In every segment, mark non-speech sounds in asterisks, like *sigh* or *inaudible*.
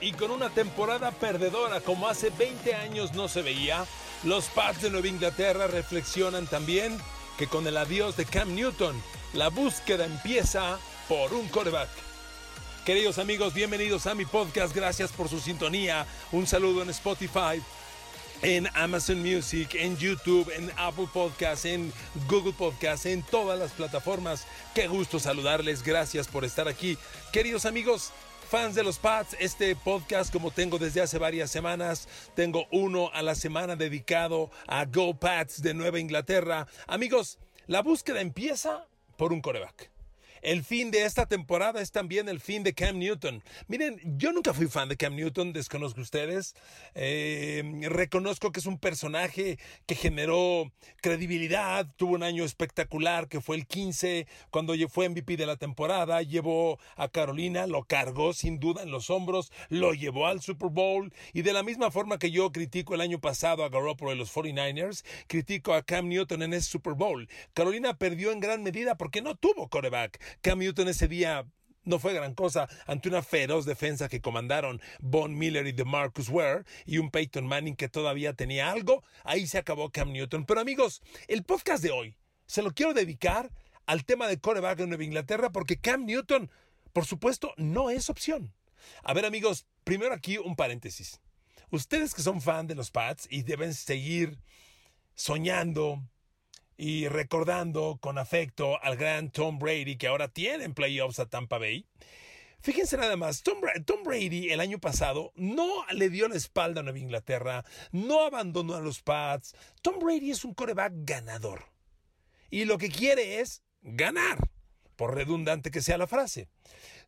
y con una temporada perdedora como hace 20 años no se veía, los Pats de Nueva Inglaterra reflexionan también que con el adiós de Cam Newton, la búsqueda empieza por un quarterback. Queridos amigos, bienvenidos a mi podcast, gracias por su sintonía, un saludo en Spotify, en Amazon Music, en YouTube, en Apple Podcasts, en Google Podcasts, en todas las plataformas. Qué gusto saludarles, gracias por estar aquí. Queridos amigos, fans de los Pats, este podcast como tengo desde hace varias semanas, tengo uno a la semana dedicado a Go Pats de Nueva Inglaterra. Amigos, la búsqueda empieza por un coreback. El fin de esta temporada es también el fin de Cam Newton. Miren, yo nunca fui fan de Cam Newton, desconozco ustedes. Eh, reconozco que es un personaje que generó credibilidad, tuvo un año espectacular, que fue el 15, cuando fue MVP de la temporada, llevó a Carolina, lo cargó sin duda en los hombros, lo llevó al Super Bowl y de la misma forma que yo critico el año pasado a Garoppolo de los 49ers, critico a Cam Newton en ese Super Bowl. Carolina perdió en gran medida porque no tuvo coreback. Cam Newton ese día no fue gran cosa ante una feroz defensa que comandaron Von Miller y DeMarcus Ware y un Peyton Manning que todavía tenía algo. Ahí se acabó Cam Newton. Pero amigos, el podcast de hoy se lo quiero dedicar al tema de coreback en Nueva Inglaterra porque Cam Newton, por supuesto, no es opción. A ver amigos, primero aquí un paréntesis. Ustedes que son fan de los Pats y deben seguir soñando, y recordando con afecto al gran Tom Brady que ahora tiene en playoffs a Tampa Bay. Fíjense nada más, Tom, Brady el año pasado no le dio la espalda a Nueva Inglaterra, no abandonó a los Pats. Tom Brady es un coreback ganador. Y lo que quiere es ganar, por redundante que sea la frase.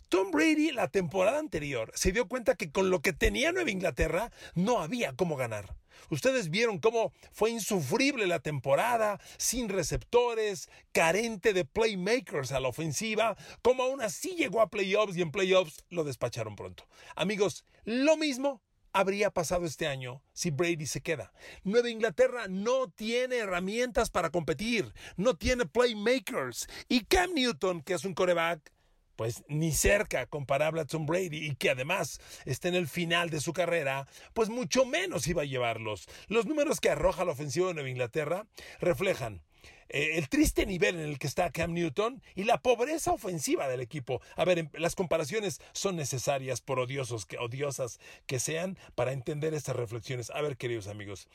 Tom Brady la temporada anterior se dio cuenta que con lo que tenía Nueva Inglaterra no había cómo ganar. Ustedes vieron cómo fue insufrible la temporada, sin receptores, carente de playmakers a la ofensiva, cómo aún así llegó a playoffs y en playoffs lo despacharon pronto. Amigos, lo mismo habría pasado este año si Brady se queda. Nueva Inglaterra no tiene herramientas para competir, no tiene playmakers. Y Cam Newton, que es un coreback pues ni cerca comparable a Tom Brady y que además está en el final de su carrera, pues mucho menos iba a llevarlos. Los números que arroja la ofensiva de Nueva Inglaterra reflejan eh, el triste nivel en el que está Cam Newton y la pobreza ofensiva del equipo. A ver, em, las comparaciones son necesarias por odiosos que, odiosas que sean para entender estas reflexiones. A ver, queridos amigos,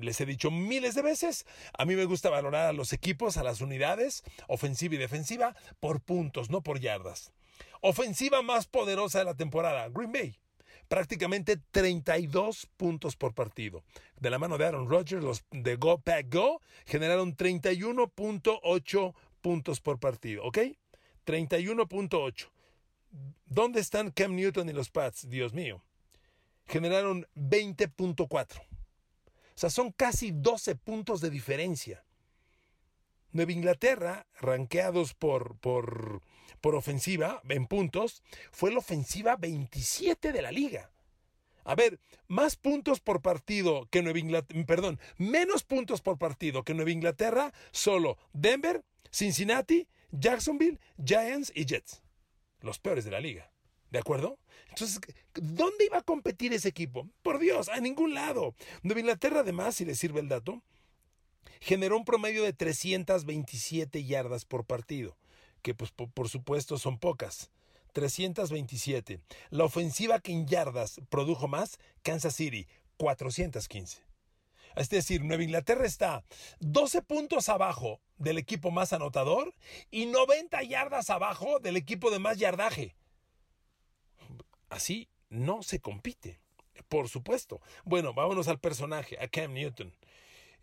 les he dicho miles de veces, a mí me gusta valorar a los equipos, a las unidades, ofensiva y defensiva, por puntos, no por yardas. Ofensiva más poderosa de la temporada, Green Bay prácticamente 32 puntos por partido. De la mano de Aaron Rodgers, los de Go Pack Go generaron 31.8 puntos por partido, ¿ok? 31.8. ¿Dónde están Cam Newton y los Pats? Dios mío. Generaron 20.4. O sea, son casi 12 puntos de diferencia. Nueva Inglaterra, ranqueados por, por, por ofensiva en puntos, fue la ofensiva 27 de la liga. A ver, más puntos por partido que Nueva Inglaterra, perdón, menos puntos por partido que Nueva Inglaterra, solo Denver, Cincinnati, Jacksonville, Giants y Jets. Los peores de la liga. ¿De acuerdo? Entonces, ¿dónde iba a competir ese equipo? Por Dios, a ningún lado. Nueva Inglaterra, además, si le sirve el dato, generó un promedio de 327 yardas por partido, que pues por, supuesto son pocas. 327. La ofensiva que en yardas produjo más, Kansas City, 415. Es decir, Nueva Inglaterra está 12 puntos abajo del equipo más anotador y 90 yardas abajo del equipo de más yardaje. Así no se compite, por supuesto. Bueno, vámonos al personaje, a Cam Newton.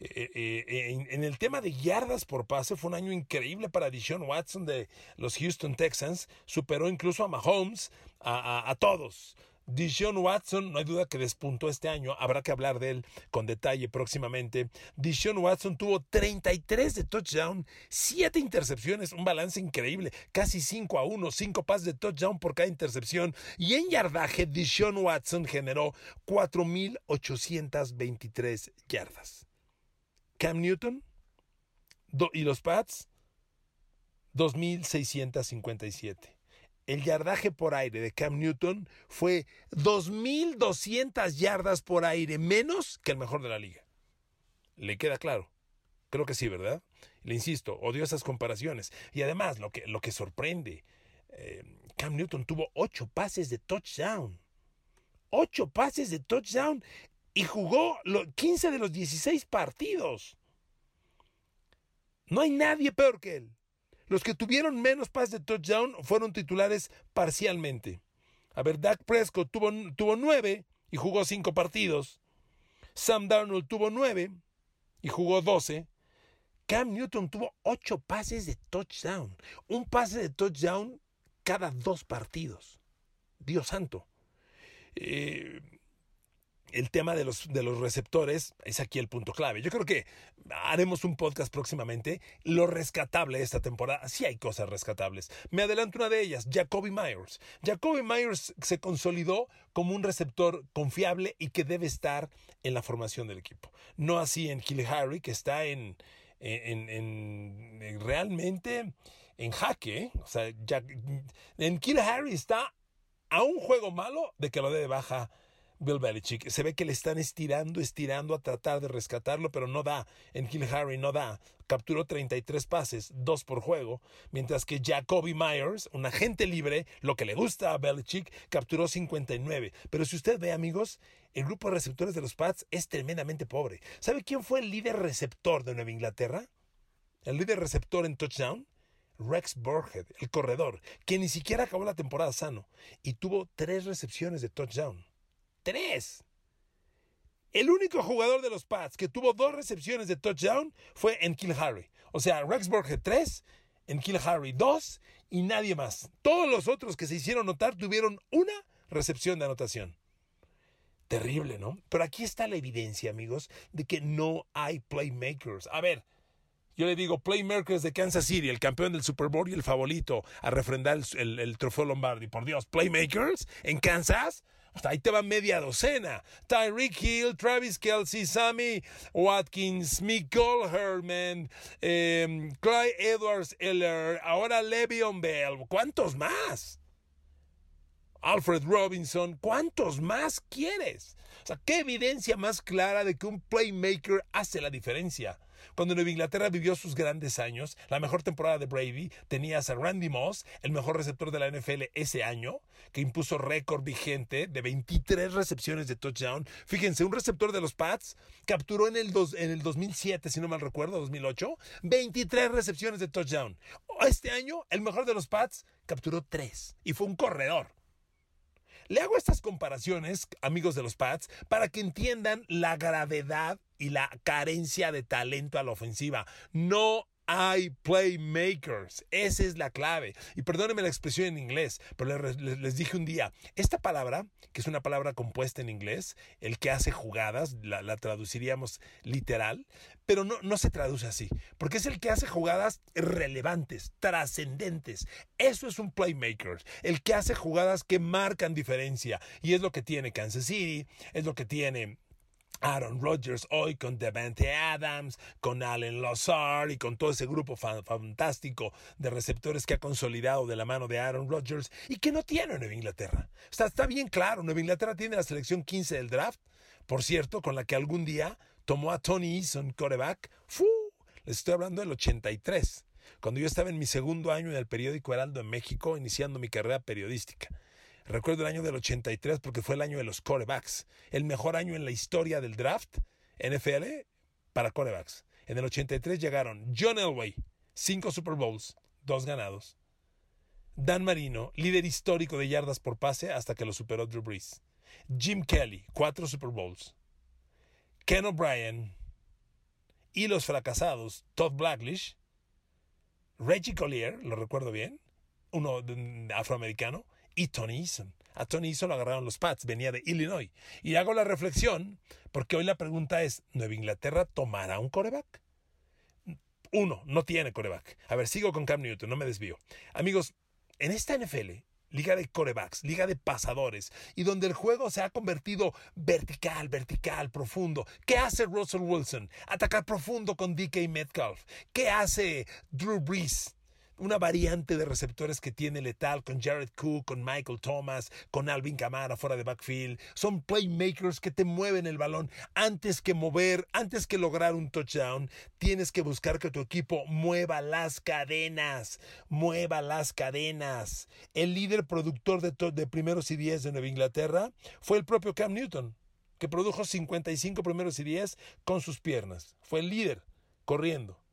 Eh, eh, eh, en, el tema de yardas por pase fue un año increíble para Deshaun Watson de los Houston Texans. Superó incluso a Mahomes, a, a, todos. Deshaun Watson, no hay duda que despuntó este año, habrá que hablar de él con detalle próximamente. Deshaun Watson tuvo 33 de touchdown, 7 intercepciones, un balance increíble, casi 5 a 1, 5 pases de touchdown por cada intercepción. Y en yardaje, Deshaun Watson generó 4.823 yardas. Cam Newton y los Pats, 2.657. el yardaje por aire de Cam Newton fue 2.200 yardas por aire menos que el mejor de la liga. ¿Le queda claro? Creo que sí, ¿verdad? Le insisto, odio esas comparaciones. Y además, lo que, lo que sorprende, eh, Cam Newton tuvo ocho pases de touchdown. Ocho pases de touchdown y jugó 15 de los 16 partidos. No hay nadie peor que él. Los que tuvieron menos pases de touchdown fueron titulares parcialmente. A ver, Dak Prescott tuvo, tuvo nueve y jugó cinco partidos. Sam Darnold tuvo nueve y jugó doce. Cam Newton tuvo ocho pases de touchdown. Un pase de touchdown cada dos partidos. Dios santo. Eh, el tema de los, de los receptores es aquí el punto clave. Yo creo que haremos un podcast próximamente. Lo rescatable de esta temporada, sí hay cosas rescatables. Me adelanto una de ellas, Jacoby Myers. Jacoby Myers se consolidó como un receptor confiable y que debe estar en la formación del equipo. No así en Kill Harry, que está en, en, en, realmente en jaque. O sea, en Kill Harry está a un juego malo de que lo dé de baja Bill Belichick. Se ve que le están estirando, estirando a tratar de rescatarlo, pero no da. En Hill Harry no da. Capturó 33 pases, dos por juego, mientras que Jacoby Myers, un agente libre, lo que le gusta a Belichick, capturó 59. Pero si usted ve, amigos, el grupo de receptores de los Pats es tremendamente pobre. ¿Sabe quién fue el líder receptor de Nueva Inglaterra? El líder receptor en touchdown. Rex Burhead, el corredor, que ni siquiera acabó la temporada sano y tuvo tres recepciones de touchdown. Tres. El único jugador de los Pats que tuvo dos recepciones de touchdown fue en Kill Harry. O sea, Rex Burkhead tres, en Kill Harry dos y nadie más. Todos los otros que se hicieron notar tuvieron una recepción de anotación. Terrible, ¿no? Pero aquí está la evidencia, amigos, de que no hay playmakers. A ver, yo le digo playmakers de Kansas City, el campeón del Super Bowl y el favorito a refrendar el, el trofeo Lombardi. Por Dios, playmakers en Kansas ahí te va media docena. Tyreek Hill, Travis Kelsey, Sammy Watkins, Nicole Herman, eh, Clyde Edwards Eller, ahora Le'Veon Bell. ¿Cuántos más? Alfred Robinson, ¿cuántos más quieres? O sea, ¿qué evidencia más clara de que un playmaker hace la diferencia? Cuando Nueva Inglaterra vivió sus grandes años, la mejor temporada de Brady, tenías a Randy Moss, el mejor receptor de la NFL ese año, que impuso récord vigente de 23 recepciones de touchdown. Fíjense, un receptor de los Pats capturó en el, en el 2007, si no mal recuerdo, 2008, 23 recepciones de touchdown. Este año, el mejor de los Pats capturó 3 y fue un corredor. Le hago estas comparaciones, amigos de los Pats, para que entiendan la gravedad y la carencia de talento a la ofensiva. No hay playmakers. Esa es la clave. Y perdónenme la expresión en inglés, pero les, dije un día, esta palabra, que es una palabra compuesta en inglés, el que hace jugadas, la, traduciríamos literal, pero no, no se traduce así, porque es el que hace jugadas relevantes, trascendentes. Eso es un playmaker, el que hace jugadas que marcan diferencia. Y es lo que tiene Kansas City, es lo que tiene Aaron Rodgers hoy con Devante Adams, con Allen Lazard y con todo ese grupo fantástico de receptores que ha consolidado de la mano de Aaron Rodgers y que no tiene Nueva Inglaterra. Está, está bien claro, Nueva Inglaterra tiene la selección 15 del draft, por cierto, con la que algún día tomó a Tony Eason, coreback. ¡Fu! Les estoy hablando del 83, cuando yo estaba en mi segundo año en el periódico Heraldo en México, iniciando mi carrera periodística. Recuerdo el año del 83 porque fue el año de los corebacks. El mejor año en la historia del draft NFL para corebacks. En el 83 llegaron John Elway, cinco Super Bowls, dos ganados. Dan Marino, líder histórico de yardas por pase hasta que lo superó Drew Brees. Jim Kelly, cuatro Super Bowls. Ken O'Brien y los fracasados Todd Blacklish. Reggie Collier, lo recuerdo bien, uno afroamericano, y Tony Eason. A Tony Eason lo agarraron los Pats, venía de Illinois. Y hago la reflexión, porque hoy la pregunta es, ¿Nueva Inglaterra tomará un coreback? Uno, no tiene coreback. A ver, sigo con Cam Newton, no me desvío. Amigos, en esta NFL, liga de corebacks, liga de pasadores, y donde el juego se ha convertido vertical, vertical, profundo. ¿Qué hace Russell Wilson? Atacar profundo con DK Metcalf. ¿Qué hace Drew Brees? Una variante de receptores que tiene letal con Jared Cook, con Michael Thomas, con Alvin Kamara fuera de backfield. Son playmakers que te mueven el balón. Antes que mover, antes que lograr un touchdown, tienes que buscar que tu equipo mueva las cadenas. Mueva las cadenas. El líder productor de, de primeros y diez de Nueva Inglaterra fue el propio Cam Newton, que produjo 55 primeros y 10 con sus piernas. Fue el líder corriendo.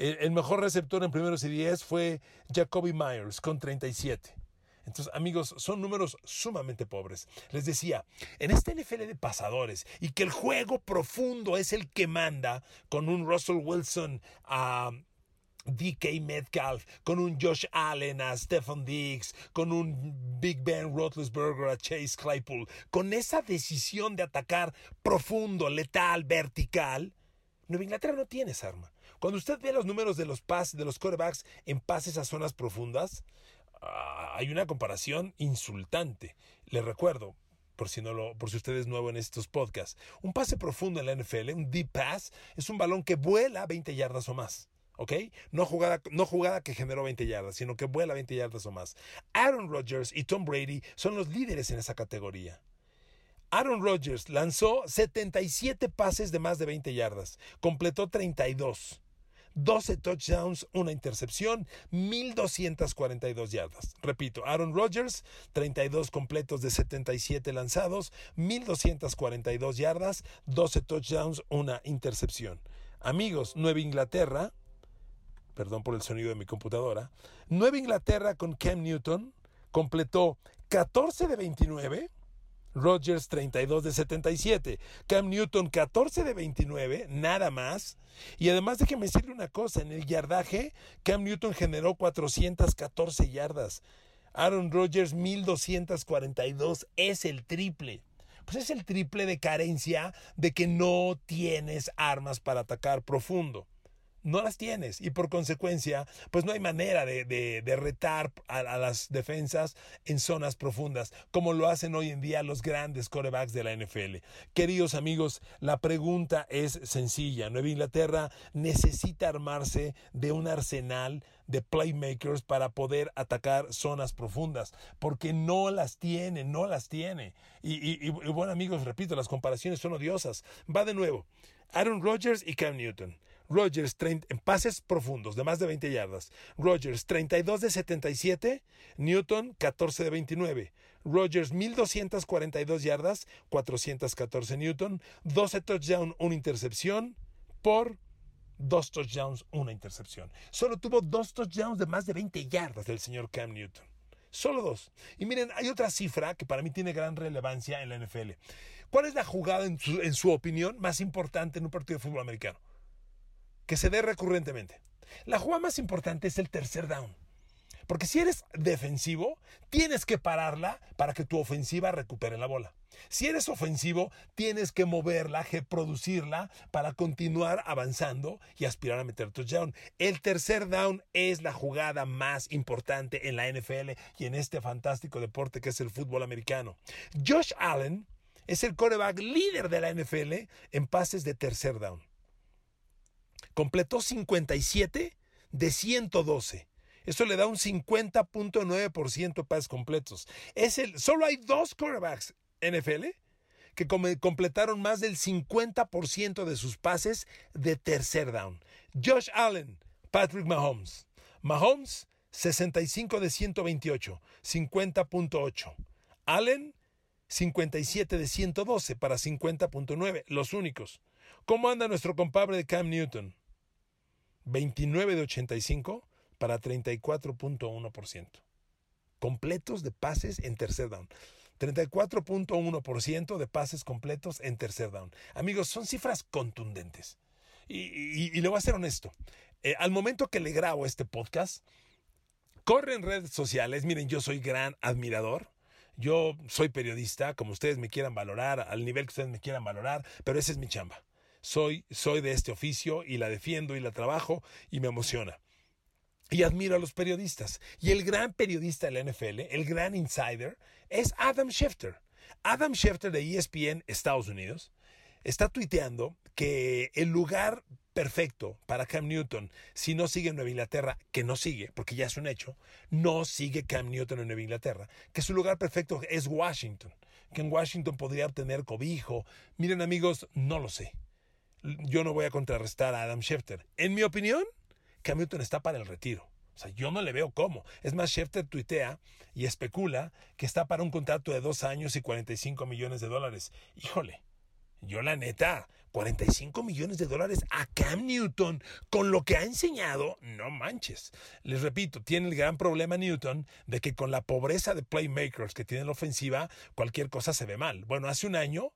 El, mejor receptor en primeros y 10 fue Jacoby Myers con 37. Entonces, amigos, son números sumamente pobres. Les decía, en este NFL de pasadores y que el juego profundo es el que manda con un Russell Wilson a DK Metcalf, con un Josh Allen a Stephen Diggs, con un Big Ben Roethlisberger a Chase Claypool, con esa decisión de atacar profundo, letal, vertical, Nueva Inglaterra no tiene esa arma. Cuando usted ve los números de los pases, de los quarterbacks en pases a zonas profundas, ah, hay una comparación insultante. Le recuerdo, por si, no lo, por si usted es nuevo en estos podcasts, un pase profundo en la NFL, un deep pass, es un balón que vuela 20 yardas o más. ¿ok? No jugada, no jugada que generó 20 yardas, sino que vuela 20 yardas o más. Aaron Rodgers y Tom Brady son los líderes en esa categoría. Aaron Rodgers lanzó 77 pases de más de 20 yardas, completó 32. 12 touchdowns, una intercepción, 1242 yardas. Repito, Aaron Rodgers, 32 completos de 77 lanzados, 1242 yardas, 12 touchdowns, una intercepción. Amigos, Nueva Inglaterra, perdón por el sonido de mi computadora, Nueva Inglaterra con Cam Newton completó 14 de 29, Rodgers 32 de 77, Cam Newton 14 de 29, nada más. Y además déjeme decirle una cosa, en el yardaje Cam Newton generó 414 yardas. Aaron Rodgers 1242, es el triple. Pues es el triple de carencia de que no tienes armas para atacar profundo no las tienes y por consecuencia pues no hay manera de, retar a, las defensas en zonas profundas como lo hacen hoy en día los grandes corebacks de la NFL. Queridos amigos, la pregunta es sencilla. Nueva Inglaterra necesita armarse de un arsenal de playmakers para poder atacar zonas profundas porque no las tiene, no las tiene. Y, y bueno amigos, repito, las comparaciones son odiosas. Va de nuevo. Aaron Rodgers y Cam Newton. Rodgers en pases profundos de más de 20 yardas. Rodgers 32 de 77, Newton 14 de 29. Rodgers 1242 yardas, 414 Newton, 12 touchdowns, una intercepción por dos touchdowns, una intercepción. Solo tuvo dos touchdowns de más de 20 yardas del señor Cam Newton. Solo dos. Y miren, hay otra cifra que para mí tiene gran relevancia en la NFL. ¿Cuál es la jugada, en su opinión, más importante en un partido de fútbol americano? Que se dé recurrentemente. La jugada más importante es el tercer down. Porque si eres defensivo, tienes que pararla para que tu ofensiva recupere la bola. Si eres ofensivo, tienes que moverla, que producirla para continuar avanzando y aspirar a meter touchdown. El tercer down es la jugada más importante en la NFL y en este fantástico deporte que es el fútbol americano. Josh Allen es el coreback líder de la NFL en pases de tercer down. Completó 57 de 112 eso le da un 50.9% de pases completos. Es el, solo hay dos quarterbacks NFL que completaron más del 50% de sus pases de tercer down. Josh Allen, Patrick Mahomes. Mahomes, 65 de 128, 50.8. Allen, 57 de 112 para 50.9, los únicos. ¿Cómo anda nuestro compadre de Cam Newton? 29 de 85, para 34.1%. Completos de pases en tercer down. 34.1% de pases completos en tercer down. Amigos, son cifras contundentes. Y, le voy a ser honesto. Eh, al momento que le grabo este podcast, corre en redes sociales. Miren, yo soy gran admirador. Yo soy periodista, como ustedes me quieran valorar, al nivel que ustedes me quieran valorar, pero esa es mi chamba. Soy, soy de este oficio y la defiendo y la trabajo y me emociona y admiro a los periodistas. Y el gran periodista de la NFL, el gran insider, es Adam Schefter. Adam Schefter de ESPN Estados Unidos está tuiteando que el lugar perfecto para Cam Newton si no sigue en Nueva Inglaterra, que no sigue, porque ya es un hecho, no sigue Cam Newton en Nueva Inglaterra, que su lugar perfecto es Washington, que en Washington podría obtener cobijo. Miren amigos, no lo sé. Yo no voy a contrarrestar a Adam Schefter. En mi opinión, Cam Newton está para el retiro. O sea, yo no le veo cómo. Es más, Schefter tuitea y especula que está para un contrato de dos años y 45 millones de dólares. Híjole, yo la neta, 45 millones de dólares a Cam Newton con lo que ha enseñado, no manches. Les repito, tiene el gran problema Newton de que con la pobreza de playmakers que tiene la ofensiva, cualquier cosa se ve mal. Bueno, hace un año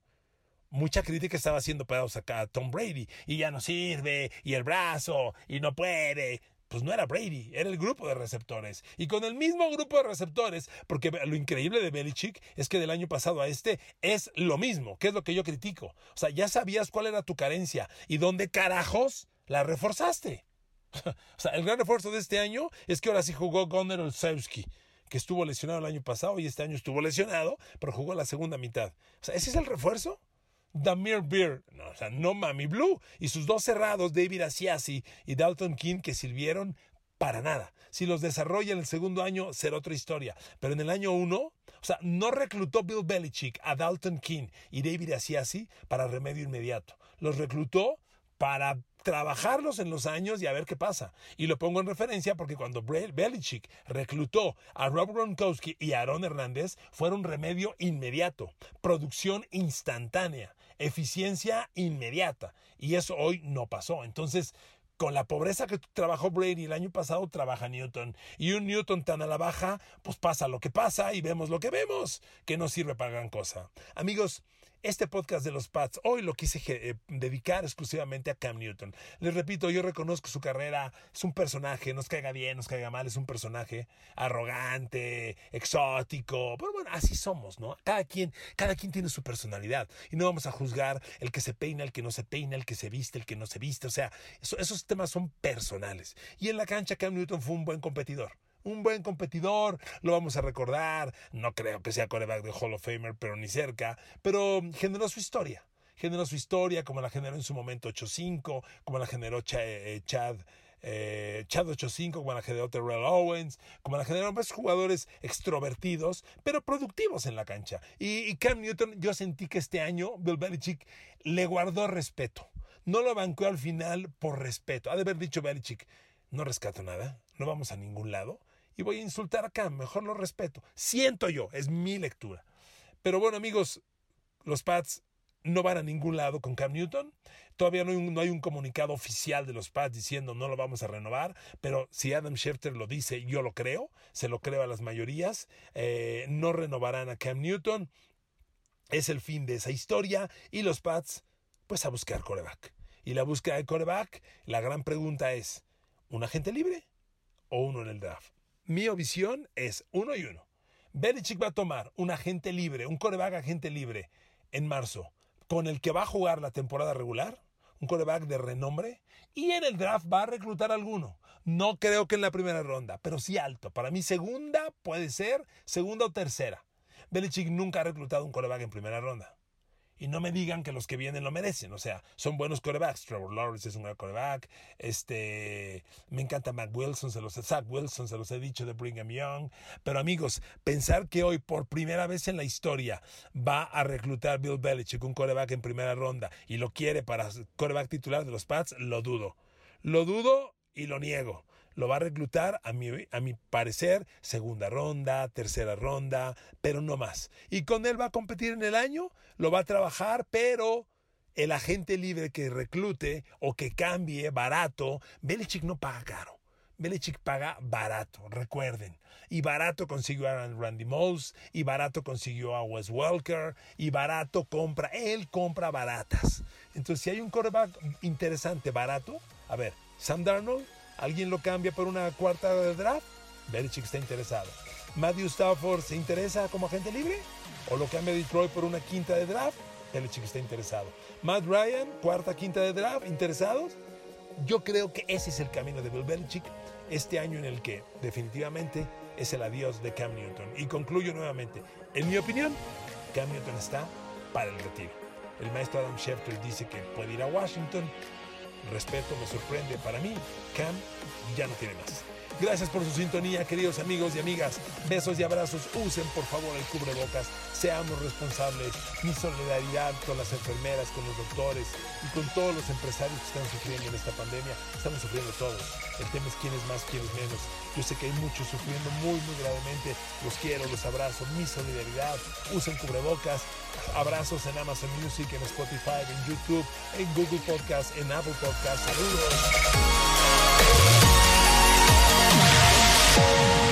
mucha crítica estaba haciendo pedazos acá a Tom Brady y ya no sirve y el brazo y no puede pues no era Brady, era el grupo de receptores. Y con el mismo grupo de receptores, porque lo increíble de Belichick es que del año pasado a este es lo mismo, que es lo que yo critico. O sea, ya sabías cuál era tu carencia y dónde carajos la reforzaste. *laughs* o sea, el gran refuerzo de este año es que ahora sí jugó Gunnar Olszewski que estuvo lesionado el año pasado y este año estuvo lesionado, pero jugó la segunda mitad. O sea, ¿ese es el refuerzo? Damir Beer, no, o sea, no Mami Blue, y sus dos cerrados, David Asiasi y Dalton King, que sirvieron para nada. Si los desarrolla en el segundo año, será otra historia. Pero en el año uno, o sea, no reclutó Bill Belichick a Dalton King y David Asiasi para remedio inmediato. Los reclutó para trabajarlos en los años y a ver qué pasa. Y lo pongo en referencia porque cuando Belichick reclutó a Rob Gronkowski y a Aaron Hernández, fueron remedio inmediato, producción instantánea, eficiencia inmediata. Y eso hoy no pasó. Entonces, con la pobreza que trabajó Brady el año pasado, trabaja Newton. Y un Newton tan a la baja, pues pasa lo que pasa y vemos lo que vemos, que no sirve para gran cosa. Amigos, este podcast de los Pats hoy lo quise eh, dedicar exclusivamente a Cam Newton. Les repito, yo reconozco su carrera, es un personaje, nos caiga bien, nos caiga mal, es un personaje arrogante, exótico, pero bueno, así somos, ¿no? Cada quien, cada quien tiene su personalidad y no vamos a juzgar el que se peina, el que no se peina, el que se viste, el que no se viste, o sea, esos temas son personales. Y en la cancha Cam Newton fue un buen competidor un buen competidor, lo vamos a recordar, no creo que sea coreback de Hall of Famer, pero ni cerca, pero generó su historia, generó su historia como la generó en su momento 8-5, como la generó eh, Chad. Eh, Chad 8-5, como la generó Terrell Owens, como la generó más jugadores extrovertidos, pero productivos en la cancha. Y, y, Cam Newton, yo sentí que este año Bill Belichick le guardó respeto. No lo bancó al final por respeto. Ha de haber dicho Belichick, no rescato nada, no vamos a ningún lado y voy a insultar acá, mejor lo respeto. Siento yo, es mi lectura. Pero bueno, amigos, los Pats no van a ningún lado con Cam Newton. Todavía no hay, un, comunicado oficial de los Pats diciendo no lo vamos a renovar, pero si Adam Schefter lo dice, yo lo creo, se lo creo a las mayorías. Eh, no renovarán a Cam Newton. Es el fin de esa historia y los Pats, pues a buscar coreback. Y la búsqueda de coreback, la gran pregunta es, ¿un agente libre o uno en el draft? Mi visión es uno y uno. Belichick va a tomar un agente libre, un coreback agente libre en marzo, con el que va a jugar la temporada regular, un coreback de renombre, y en el draft va a reclutar alguno. No creo que en la primera ronda, pero sí alto. Para mí segunda puede ser, segunda o tercera. Belichick nunca ha reclutado un coreback en primera ronda y no me digan que los que vienen lo merecen. O sea, son buenos corebacks. Trevor Lawrence es un gran coreback. Este, me encanta Matt Wilson, se los, Zach Wilson, se los he dicho de Brigham Young. Pero amigos, pensar que hoy por primera vez en la historia va a reclutar Bill Belichick un coreback en primera ronda y lo quiere para coreback titular de los Pats, lo dudo. Lo dudo y lo niego lo va a reclutar, a mi, a mi parecer, segunda ronda, tercera ronda, pero no más. Y con él va a competir en el año, lo va a trabajar, pero el agente libre que reclute o que cambie barato, Belichick no paga caro. Belichick paga barato, recuerden. Y barato consiguió a Randy Moss, y barato consiguió a Wes Welker, y barato compra, él compra baratas. Entonces, si hay un quarterback interesante, barato, a ver, Sam Darnold ¿Alguien lo cambia por una cuarta de draft? Belichick está interesado. ¿Matthew Stafford se interesa como agente libre? ¿O lo cambia Detroit por una quinta de draft? Belichick está interesado. Matt Ryan, cuarta, quinta de draft, ¿interesados? Yo creo que ese es el camino de Bill Belichick este año en el que definitivamente es el adiós de Cam Newton. Y concluyo nuevamente, en mi opinión, Cam Newton está para el retiro. El maestro Adam Schefter dice que puede ir a Washington, respeto, me sorprende. Para mí, Cam ya no tiene más. Gracias por su sintonía, queridos amigos y amigas. Besos y abrazos. Usen por favor el cubrebocas. Seamos responsables. Mi solidaridad con las enfermeras, con los doctores y con todos los empresarios que están sufriendo en esta pandemia. Estamos sufriendo todos. El tema es quién es más, quién es menos. Yo sé que hay muchos sufriendo muy, muy gravemente. Los quiero, los abrazo. Mi solidaridad. Usen cubrebocas. Abrazos en Amazon Music, en Spotify, en YouTube, en Google Podcast, en Apple Podcast. Saludos. Thank you.